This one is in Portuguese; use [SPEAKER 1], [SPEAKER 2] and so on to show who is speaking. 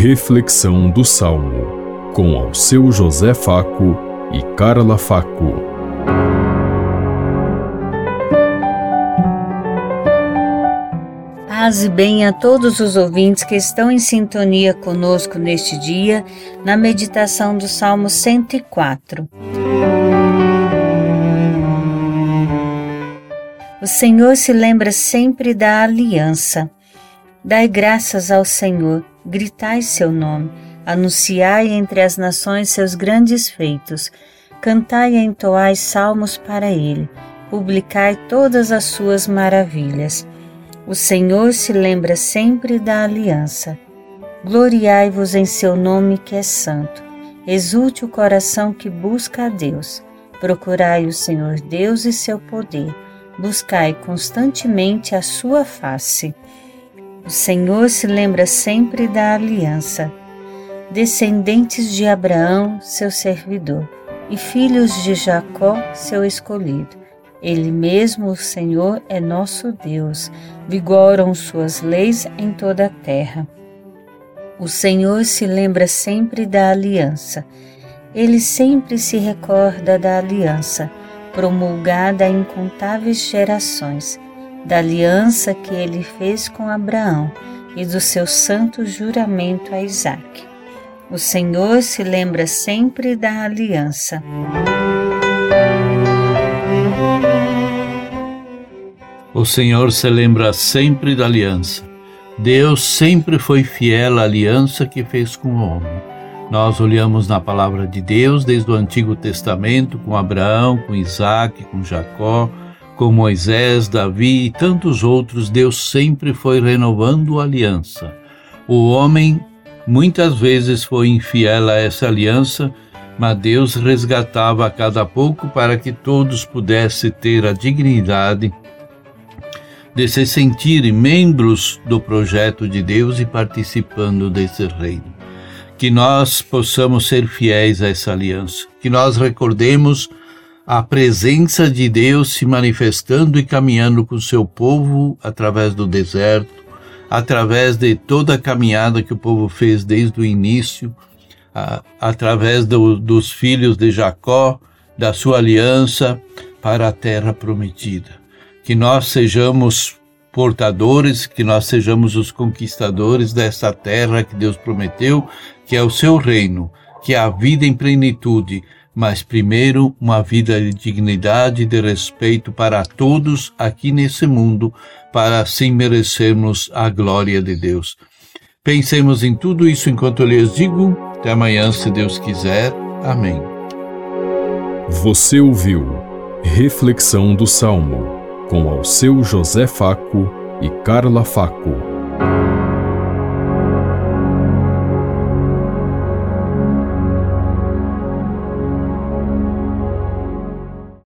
[SPEAKER 1] Reflexão do Salmo, com ao seu José Faco e Carla Faco.
[SPEAKER 2] Paz e bem a todos os ouvintes que estão em sintonia conosco neste dia, na meditação do Salmo 104. O Senhor se lembra sempre da aliança. Dai graças ao Senhor gritai seu nome, anunciai entre as nações seus grandes feitos, cantai e entoai salmos para ele, publicai todas as suas maravilhas. O Senhor se lembra sempre da aliança. Gloriai-vos em seu nome que é santo. Exulte o coração que busca a Deus. Procurai o Senhor Deus e seu poder. Buscai constantemente a sua face. O Senhor se lembra sempre da aliança. Descendentes de Abraão, seu servidor, e filhos de Jacó, seu escolhido. Ele mesmo, o Senhor, é nosso Deus. Vigoram suas leis em toda a terra. O Senhor se lembra sempre da aliança. Ele sempre se recorda da aliança, promulgada a incontáveis gerações da aliança que ele fez com Abraão e do seu santo juramento a Isaac. O Senhor se lembra sempre da aliança.
[SPEAKER 3] O Senhor se lembra sempre da aliança. Deus sempre foi fiel à aliança que fez com o homem. Nós olhamos na palavra de Deus desde o Antigo Testamento com Abraão, com Isaac, com Jacó, com Moisés, Davi e tantos outros, Deus sempre foi renovando a aliança. O homem muitas vezes foi infiel a essa aliança, mas Deus resgatava a cada pouco para que todos pudessem ter a dignidade de se sentirem membros do projeto de Deus e participando desse reino. Que nós possamos ser fiéis a essa aliança, que nós recordemos a presença de Deus se manifestando e caminhando com o seu povo através do deserto, através de toda a caminhada que o povo fez desde o início, a, através do, dos filhos de Jacó, da sua aliança para a terra prometida. Que nós sejamos portadores, que nós sejamos os conquistadores dessa terra que Deus prometeu, que é o seu reino, que é a vida em plenitude, mas primeiro uma vida de dignidade e de respeito para todos aqui nesse mundo, para assim merecermos a glória de Deus. Pensemos em tudo isso enquanto eu lhes digo. Até amanhã, se Deus quiser. Amém.
[SPEAKER 1] Você ouviu Reflexão do Salmo com ao seu José Faco e Carla Faco.